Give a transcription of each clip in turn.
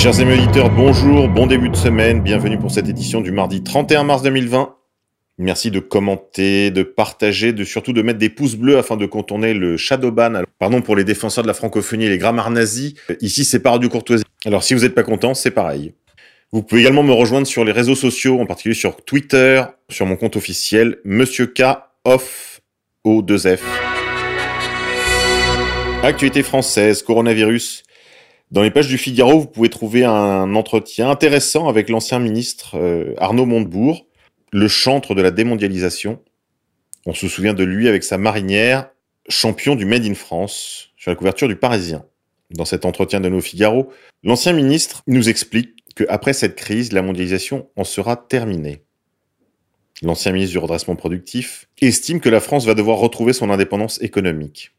Chers amis auditeurs, bonjour, bon début de semaine, bienvenue pour cette édition du mardi 31 mars 2020. Merci de commenter, de partager, de surtout de mettre des pouces bleus afin de contourner le shadowban. Alors, pardon pour les défenseurs de la francophonie et les grammaires nazis. Ici, c'est pas du courtoisie. Alors, si vous n'êtes pas content, c'est pareil. Vous pouvez également me rejoindre sur les réseaux sociaux, en particulier sur Twitter, sur mon compte officiel, Monsieur K off O2F. Actualité française, coronavirus. Dans les pages du Figaro, vous pouvez trouver un entretien intéressant avec l'ancien ministre euh, Arnaud Montebourg, le chantre de la démondialisation. On se souvient de lui avec sa marinière, champion du Made in France, sur la couverture du Parisien. Dans cet entretien de nos Figaro, l'ancien ministre nous explique qu'après cette crise, la mondialisation en sera terminée. L'ancien ministre du redressement productif estime que la France va devoir retrouver son indépendance économique.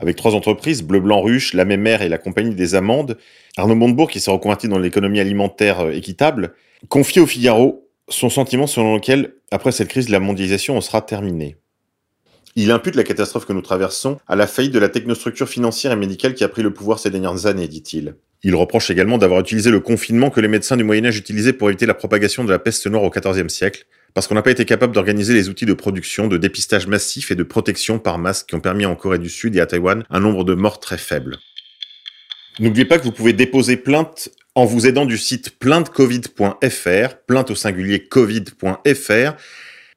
Avec trois entreprises, Bleu Blanc Ruche, La Mémère et la Compagnie des Amandes, Arnaud Montebourg, qui s'est reconverti dans l'économie alimentaire euh, équitable, confie au Figaro son sentiment selon lequel, après cette crise, la mondialisation en sera terminée. Il impute la catastrophe que nous traversons à la faillite de la technostructure financière et médicale qui a pris le pouvoir ces dernières années, dit-il. Il reproche également d'avoir utilisé le confinement que les médecins du Moyen Âge utilisaient pour éviter la propagation de la peste noire au XIVe siècle, parce qu'on n'a pas été capable d'organiser les outils de production, de dépistage massif et de protection par masse qui ont permis en Corée du Sud et à Taïwan un nombre de morts très faible. N'oubliez pas que vous pouvez déposer plainte en vous aidant du site plaintecovid.fr, plainte au singulier covid.fr.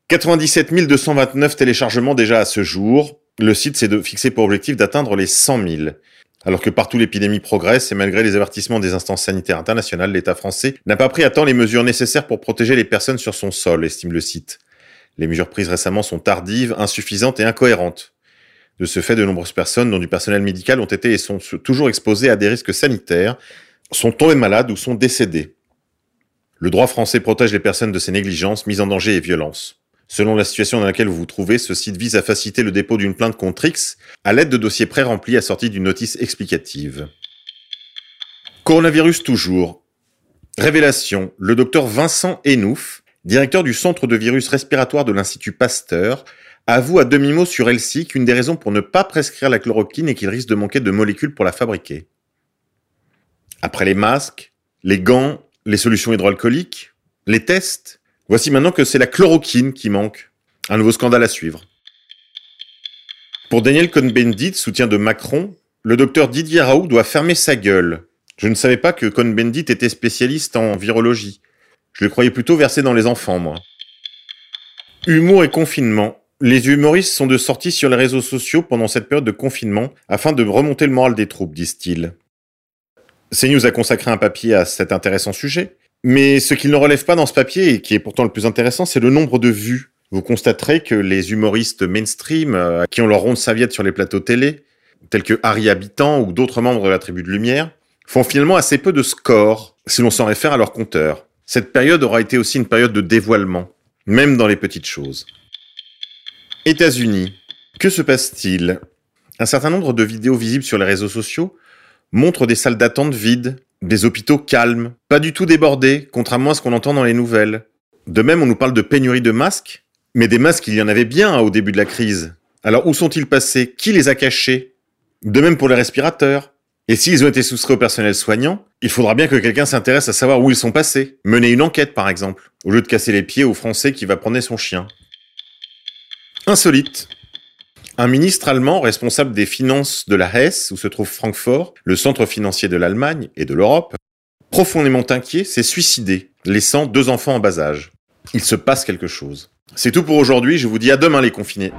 97 229 téléchargements déjà à ce jour. Le site s'est fixé pour objectif d'atteindre les 100 000. Alors que partout l'épidémie progresse et malgré les avertissements des instances sanitaires internationales, l'État français n'a pas pris à temps les mesures nécessaires pour protéger les personnes sur son sol, estime le site. Les mesures prises récemment sont tardives, insuffisantes et incohérentes. De ce fait, de nombreuses personnes, dont du personnel médical, ont été et sont toujours exposées à des risques sanitaires, sont tombées malades ou sont décédées. Le droit français protège les personnes de ces négligences, mises en danger et violences. Selon la situation dans laquelle vous vous trouvez, ce site vise à faciliter le dépôt d'une plainte contre X à l'aide de dossiers pré-remplis assortis d'une notice explicative. Coronavirus toujours. Révélation. Le docteur Vincent Enouf, directeur du Centre de virus respiratoire de l'Institut Pasteur, avoue à demi-mot sur LC qu'une des raisons pour ne pas prescrire la chloroquine est qu'il risque de manquer de molécules pour la fabriquer. Après les masques, les gants, les solutions hydroalcooliques, les tests, Voici maintenant que c'est la chloroquine qui manque. Un nouveau scandale à suivre. Pour Daniel Cohn-Bendit, soutien de Macron, le docteur Didier Raoult doit fermer sa gueule. Je ne savais pas que Cohn-Bendit était spécialiste en virologie. Je le croyais plutôt versé dans les enfants, moi. Humour et confinement. Les humoristes sont de sortie sur les réseaux sociaux pendant cette période de confinement afin de remonter le moral des troupes, disent-ils. CNews a consacré un papier à cet intéressant sujet. Mais ce qu'il ne relève pas dans ce papier, et qui est pourtant le plus intéressant, c'est le nombre de vues. Vous constaterez que les humoristes mainstream, euh, qui ont leur ronde serviette sur les plateaux télé, tels que Harry Habitant ou d'autres membres de la tribu de Lumière, font finalement assez peu de scores, si l'on s'en réfère à leur compteur. Cette période aura été aussi une période de dévoilement, même dans les petites choses. États-Unis. Que se passe-t-il? Un certain nombre de vidéos visibles sur les réseaux sociaux montrent des salles d'attente vides, des hôpitaux calmes, pas du tout débordés, contrairement à ce qu'on entend dans les nouvelles. De même, on nous parle de pénurie de masques, mais des masques, il y en avait bien hein, au début de la crise. Alors où sont-ils passés? Qui les a cachés? De même pour les respirateurs. Et s'ils ont été soustraits au personnel soignant, il faudra bien que quelqu'un s'intéresse à savoir où ils sont passés. Mener une enquête, par exemple, au lieu de casser les pieds au Français qui va prendre son chien. Insolite. Un ministre allemand responsable des finances de la Hesse, où se trouve Francfort, le centre financier de l'Allemagne et de l'Europe, profondément inquiet, s'est suicidé, laissant deux enfants en bas âge. Il se passe quelque chose. C'est tout pour aujourd'hui, je vous dis à demain les confinés.